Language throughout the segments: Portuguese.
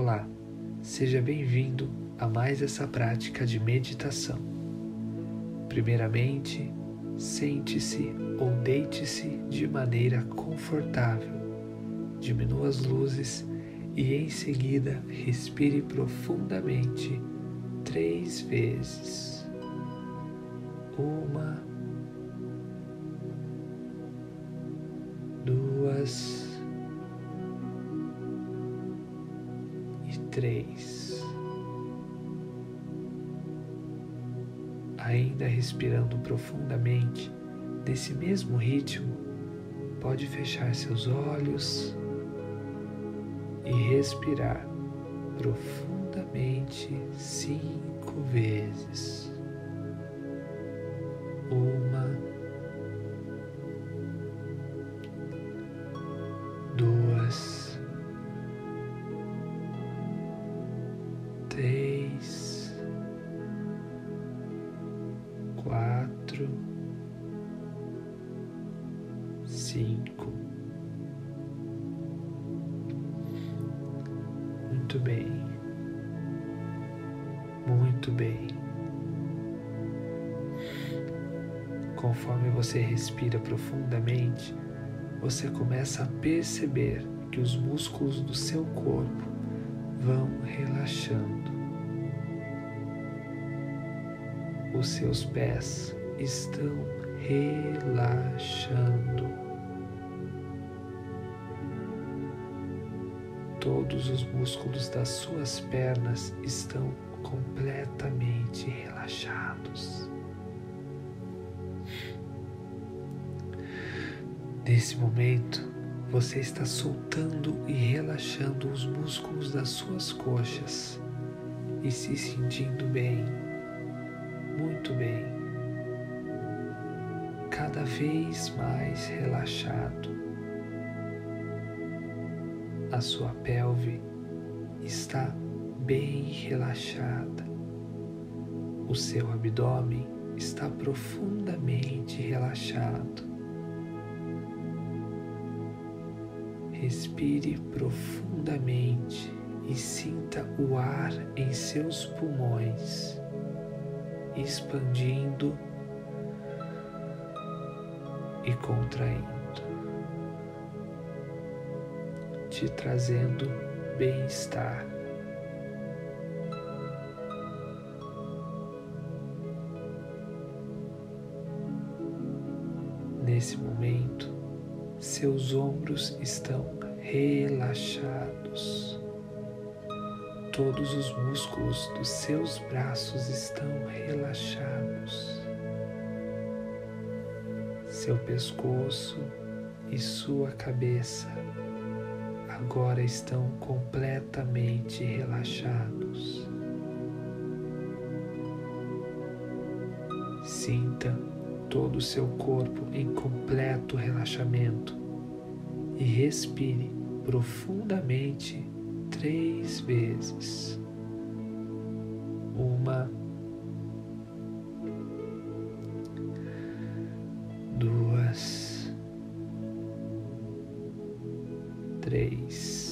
Olá, seja bem-vindo a mais essa prática de meditação. Primeiramente, sente-se ou deite-se de maneira confortável, diminua as luzes e em seguida respire profundamente três vezes. Uma, duas três. Ainda respirando profundamente, nesse mesmo ritmo, pode fechar seus olhos e respirar profundamente cinco vezes. Três, quatro, cinco. Muito bem. Muito bem. Conforme você respira profundamente, você começa a perceber que os músculos do seu corpo vão relaxando. Os seus pés estão relaxando. Todos os músculos das suas pernas estão completamente relaxados. Nesse momento, você está soltando e relaxando os músculos das suas coxas e se sentindo bem, muito bem, cada vez mais relaxado. A sua pelve está bem relaxada. O seu abdômen está profundamente relaxado. Respire profundamente e sinta o ar em seus pulmões, expandindo e contraindo, te trazendo bem-estar. Nesse momento, seus ombros estão relaxados. Todos os músculos dos seus braços estão relaxados. Seu pescoço e sua cabeça agora estão completamente relaxados. Sinta todo o seu corpo em completo relaxamento e respire profundamente três vezes. Uma, duas, três.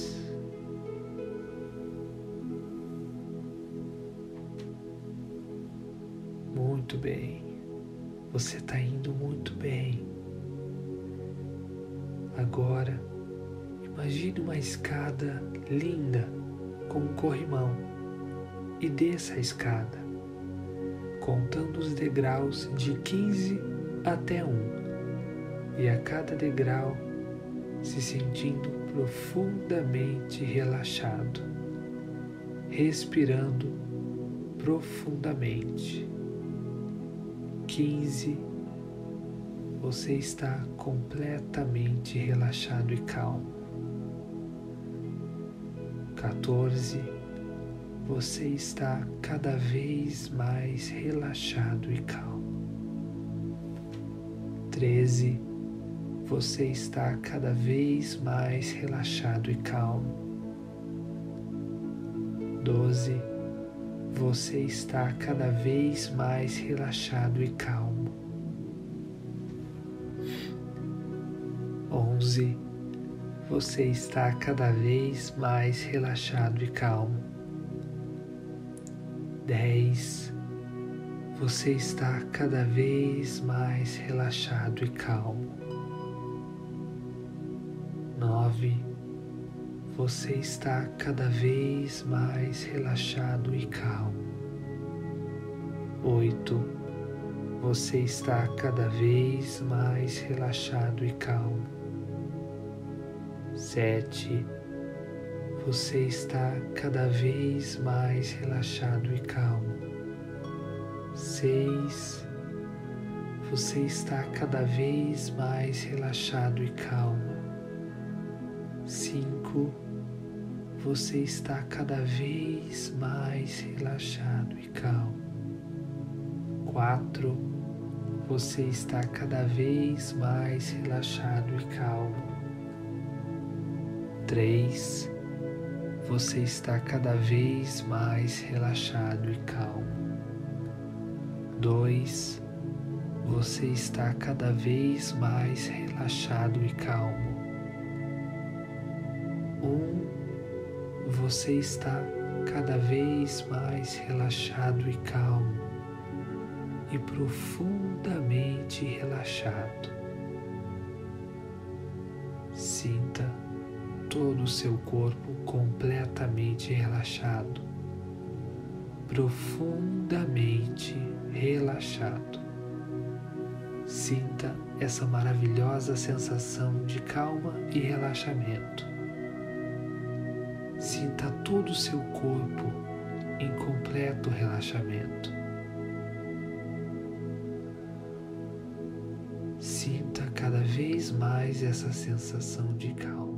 Muito bem. Você está indo muito bem. Agora, imagine uma escada linda com um corrimão e desça a escada, contando os degraus de 15 até 1, e a cada degrau se sentindo profundamente relaxado, respirando profundamente. 15, você está completamente relaxado e calmo. 14, você está cada vez mais relaxado e calmo. 13, você está cada vez mais relaxado e calmo. 12, você está cada vez mais relaxado e calmo. Onze, você está cada vez mais relaxado e calmo. Dez, você está cada vez mais relaxado e calmo. Nove, você está cada vez mais relaxado e calmo. Oito, você está cada vez mais relaxado e calmo. Sete, você está cada vez mais relaxado e calmo. Seis, você está cada vez mais relaxado e calmo. Cinco, você está cada vez mais relaxado e calmo. Quatro, você está cada vez mais relaxado e calmo. Três, você está cada vez mais relaxado e calmo. Dois, você está cada vez mais relaxado e calmo. Um, você está cada vez mais relaxado e calmo e profundamente relaxado. Sinta todo o seu corpo completamente relaxado, profundamente relaxado. Sinta essa maravilhosa sensação de calma e relaxamento. Sinta todo o seu corpo em completo relaxamento. Sinta cada vez mais essa sensação de calma.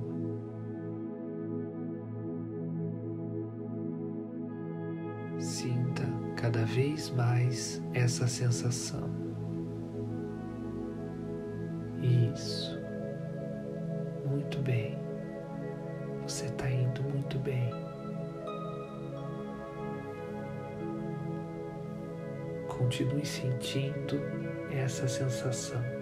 Cada vez mais essa sensação. Isso. Muito bem. Você está indo muito bem. Continue sentindo essa sensação.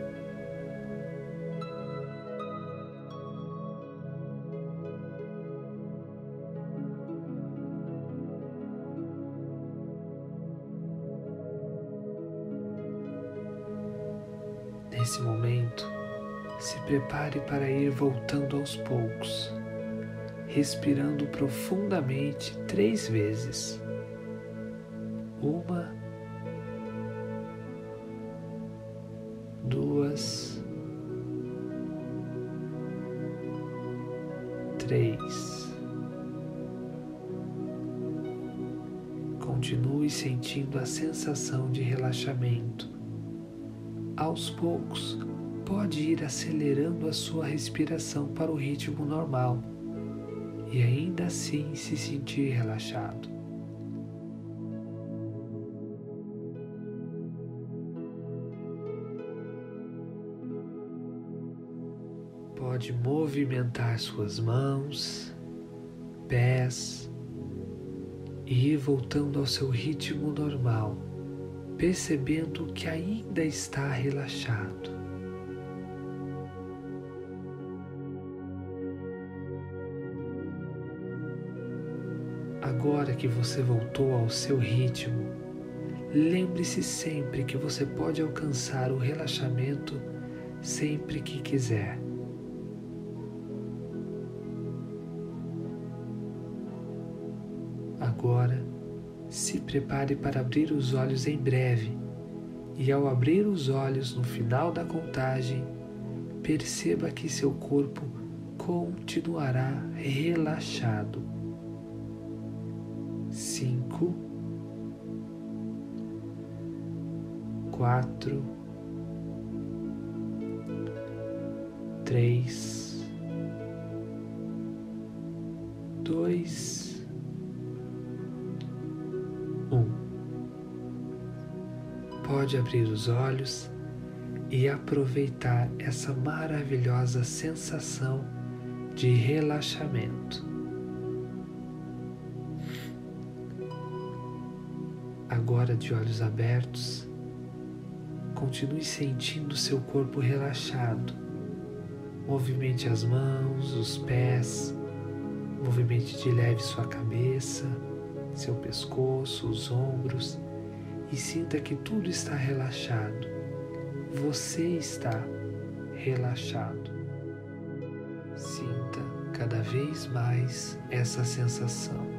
Nesse momento, se prepare para ir voltando aos poucos, respirando profundamente três vezes. Uma, duas, três. Continue sentindo a sensação de relaxamento aos poucos, pode ir acelerando a sua respiração para o ritmo normal e ainda assim se sentir relaxado. Pode movimentar suas mãos, pés e ir voltando ao seu ritmo normal percebendo que ainda está relaxado. Agora que você voltou ao seu ritmo, lembre-se sempre que você pode alcançar o relaxamento sempre que quiser. Agora, se prepare para abrir os olhos em breve, e ao abrir os olhos no final da contagem, perceba que seu corpo continuará relaxado. Cinco, quatro, três, dois pode abrir os olhos e aproveitar essa maravilhosa sensação de relaxamento. Agora, de olhos abertos, continue sentindo seu corpo relaxado Movimente as mãos, os pés, movimente de leve sua cabeça, seu pescoço, os ombros e sinta que tudo está relaxado. Você está relaxado. Sinta cada vez mais essa sensação.